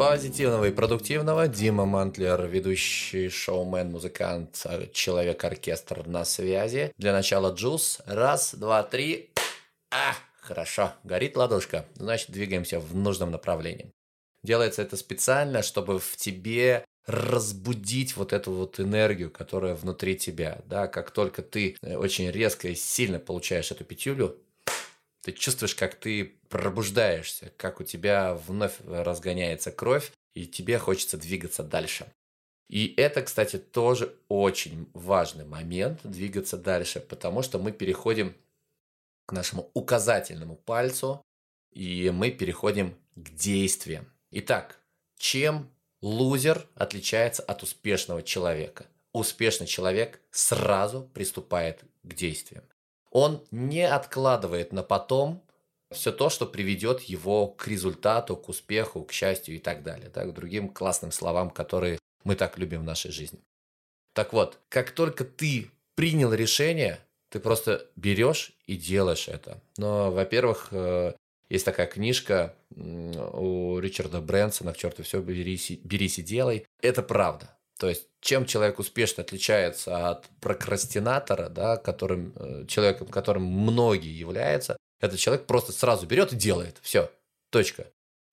позитивного и продуктивного. Дима Мантлер, ведущий шоумен, музыкант, человек-оркестр на связи. Для начала джуз. Раз, два, три. А, хорошо, горит ладошка. Значит, двигаемся в нужном направлении. Делается это специально, чтобы в тебе разбудить вот эту вот энергию, которая внутри тебя, да, как только ты э, очень резко и сильно получаешь эту петюлю, ты чувствуешь, как ты пробуждаешься, как у тебя вновь разгоняется кровь, и тебе хочется двигаться дальше. И это, кстати, тоже очень важный момент двигаться дальше, потому что мы переходим к нашему указательному пальцу, и мы переходим к действиям. Итак, чем лузер отличается от успешного человека? Успешный человек сразу приступает к действиям. Он не откладывает на потом все то, что приведет его к результату, к успеху, к счастью и так далее, да, к другим классным словам, которые мы так любим в нашей жизни. Так вот, как только ты принял решение, ты просто берешь и делаешь это. Но, во-первых, э, есть такая книжка у Ричарда Брэнсона «К черту все, берись, берись и делай». Это правда. То есть, чем человек успешно отличается от прокрастинатора, да, которым, э, человеком, которым многие являются, этот человек просто сразу берет и делает. Все, точка.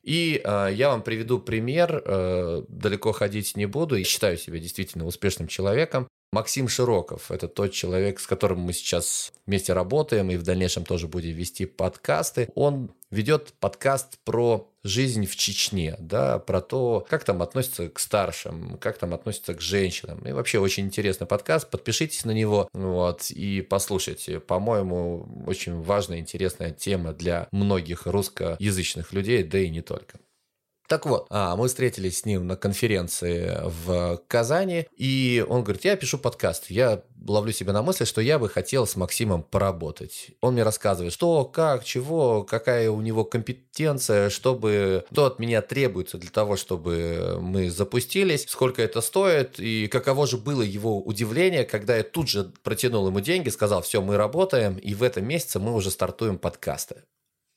И э, я вам приведу пример, э, далеко ходить не буду, и считаю себя действительно успешным человеком. Максим Широков – это тот человек, с которым мы сейчас вместе работаем и в дальнейшем тоже будем вести подкасты. Он ведет подкаст про жизнь в Чечне, да, про то, как там относятся к старшим, как там относятся к женщинам. И вообще очень интересный подкаст, подпишитесь на него, вот, и послушайте. По-моему, очень важная, интересная тема для многих русскоязычных людей, да и не только. Так вот, а, мы встретились с ним на конференции в Казани, и он говорит, я пишу подкаст, я ловлю себя на мысли, что я бы хотел с Максимом поработать. Он мне рассказывает, что, как, чего, какая у него компетенция, чтобы, что от меня требуется для того, чтобы мы запустились, сколько это стоит, и каково же было его удивление, когда я тут же протянул ему деньги, сказал, все, мы работаем, и в этом месяце мы уже стартуем подкасты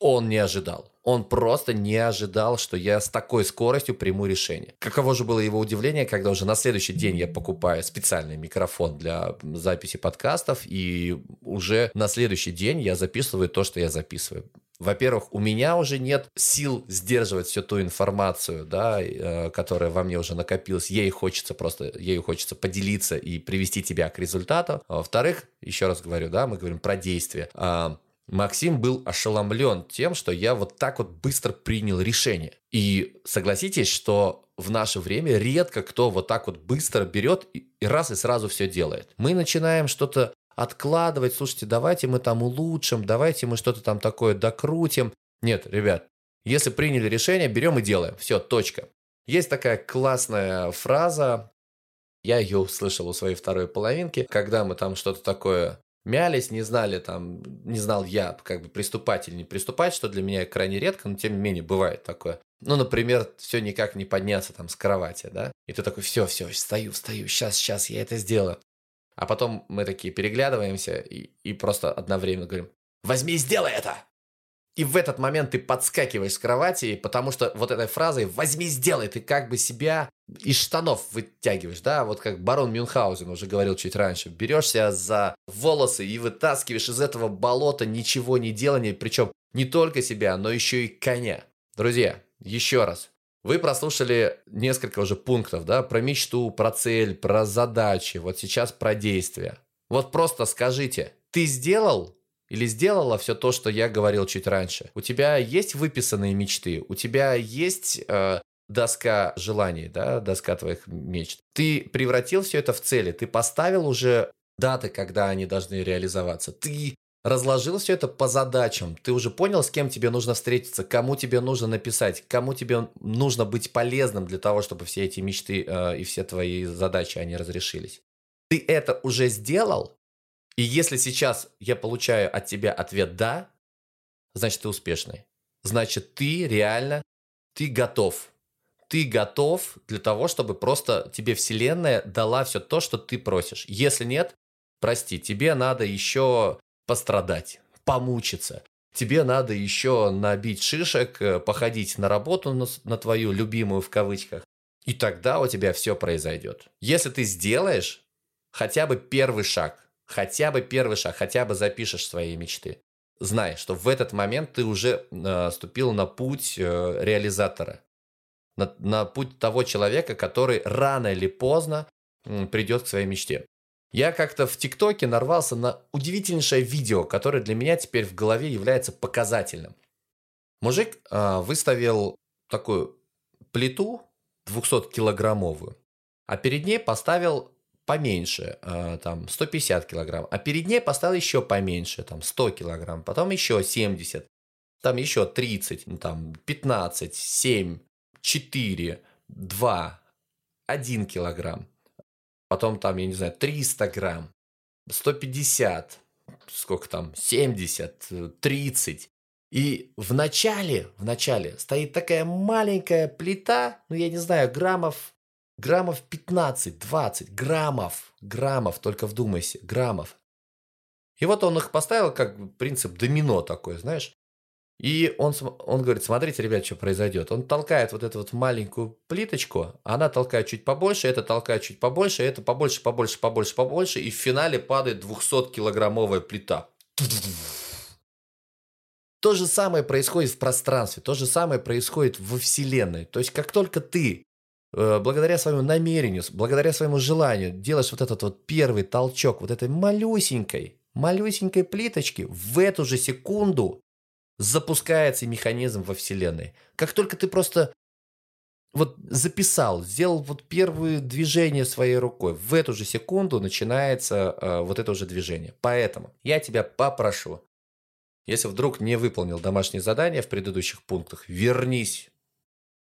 он не ожидал. Он просто не ожидал, что я с такой скоростью приму решение. Каково же было его удивление, когда уже на следующий день я покупаю специальный микрофон для записи подкастов, и уже на следующий день я записываю то, что я записываю. Во-первых, у меня уже нет сил сдерживать всю ту информацию, да, э, которая во мне уже накопилась. Ей хочется просто, ею хочется поделиться и привести тебя к результату. А во-вторых, еще раз говорю, да, мы говорим про действие а, Максим был ошеломлен тем, что я вот так вот быстро принял решение. И согласитесь, что в наше время редко кто вот так вот быстро берет и раз и сразу все делает. Мы начинаем что-то откладывать, слушайте, давайте мы там улучшим, давайте мы что-то там такое докрутим. Нет, ребят, если приняли решение, берем и делаем. Все, точка. Есть такая классная фраза, я ее услышал у своей второй половинки, когда мы там что-то такое мялись, не знали там, не знал я, как бы приступать или не приступать, что для меня крайне редко, но тем не менее бывает такое. Ну, например, все никак не подняться там с кровати, да, и ты такой, все, все, встаю, встаю, сейчас, сейчас я это сделаю. А потом мы такие переглядываемся и, и просто одновременно говорим, возьми и сделай это! И в этот момент ты подскакиваешь с кровати, потому что вот этой фразой «возьми, сделай», ты как бы себя из штанов вытягиваешь, да, вот как барон Мюнхгаузен уже говорил чуть раньше, берешься за волосы и вытаскиваешь из этого болота ничего не делания, причем не только себя, но еще и коня. Друзья, еще раз, вы прослушали несколько уже пунктов, да, про мечту, про цель, про задачи, вот сейчас про действия. Вот просто скажите, ты сделал или сделала все то, что я говорил чуть раньше. У тебя есть выписанные мечты, у тебя есть э, доска желаний, да, доска твоих мечт. Ты превратил все это в цели, ты поставил уже даты, когда они должны реализоваться. Ты разложил все это по задачам. Ты уже понял, с кем тебе нужно встретиться, кому тебе нужно написать, кому тебе нужно быть полезным для того, чтобы все эти мечты э, и все твои задачи, они разрешились. Ты это уже сделал, и если сейчас я получаю от тебя ответ «да», значит, ты успешный. Значит, ты реально, ты готов. Ты готов для того, чтобы просто тебе Вселенная дала все то, что ты просишь. Если нет, прости, тебе надо еще пострадать, помучиться, тебе надо еще набить шишек, э, походить на работу на, на твою любимую в кавычках, и тогда у тебя все произойдет. Если ты сделаешь хотя бы первый шаг, хотя бы первый шаг, хотя бы запишешь свои мечты, знай, что в этот момент ты уже э, ступил на путь э, реализатора, на, на путь того человека, который рано или поздно э, придет к своей мечте. Я как-то в ТикТоке нарвался на удивительнейшее видео, которое для меня теперь в голове является показательным. Мужик э, выставил такую плиту 200-килограммовую, а перед ней поставил поменьше, э, там 150 килограмм, а перед ней поставил еще поменьше, там 100 килограмм, потом еще 70, там еще 30, ну, там 15, 7, 4, 2, 1 килограмм, потом там, я не знаю, 300 грамм, 150, сколько там, 70, 30. И в начале, в начале стоит такая маленькая плита, ну я не знаю, граммов Граммов 15-20 граммов. Граммов, только вдумайся, граммов. И вот он их поставил как принцип домино такой, знаешь. И он, он говорит, смотрите, ребят, что произойдет. Он толкает вот эту вот маленькую плиточку, она толкает чуть побольше, это толкает чуть побольше, это побольше, побольше, побольше, побольше, и в финале падает 200-килограммовая плита. То же самое происходит в пространстве, то же самое происходит во Вселенной. То есть, как только ты благодаря своему намерению, благодаря своему желанию делаешь вот этот вот первый толчок вот этой малюсенькой, малюсенькой плиточки, в эту же секунду запускается механизм во Вселенной. Как только ты просто вот записал, сделал вот первые движения своей рукой, в эту же секунду начинается э, вот это уже движение. Поэтому я тебя попрошу, если вдруг не выполнил домашнее задание в предыдущих пунктах, вернись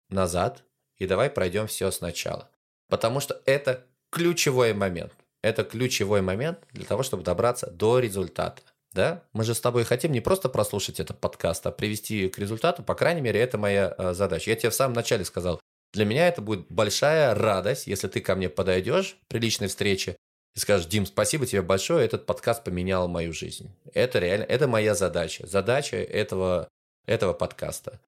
назад, и давай пройдем все сначала. Потому что это ключевой момент. Это ключевой момент для того, чтобы добраться до результата. Да? Мы же с тобой хотим не просто прослушать этот подкаст, а привести к результату. По крайней мере, это моя э, задача. Я тебе в самом начале сказал, для меня это будет большая радость, если ты ко мне подойдешь при личной встрече и скажешь, Дим, спасибо тебе большое, этот подкаст поменял мою жизнь. Это реально, это моя задача. Задача этого, этого подкаста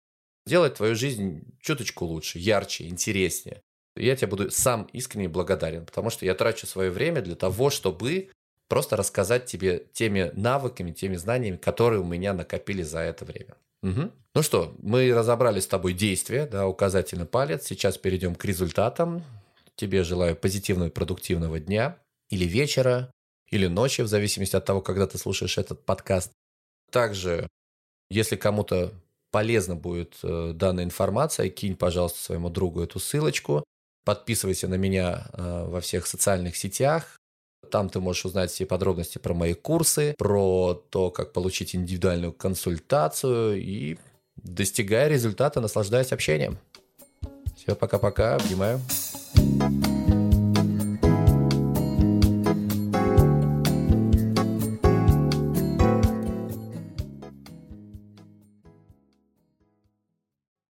сделать твою жизнь чуточку лучше, ярче, интереснее. Я тебе буду сам искренне благодарен, потому что я трачу свое время для того, чтобы просто рассказать тебе теми навыками, теми знаниями, которые у меня накопили за это время. Угу. Ну что, мы разобрали с тобой действия, да, указательный палец. Сейчас перейдем к результатам. Тебе желаю позитивного и продуктивного дня или вечера, или ночи, в зависимости от того, когда ты слушаешь этот подкаст. Также, если кому-то полезна будет э, данная информация, кинь, пожалуйста, своему другу эту ссылочку. Подписывайся на меня э, во всех социальных сетях. Там ты можешь узнать все подробности про мои курсы, про то, как получить индивидуальную консультацию и достигая результата, наслаждаясь общением. Все, пока-пока, обнимаю.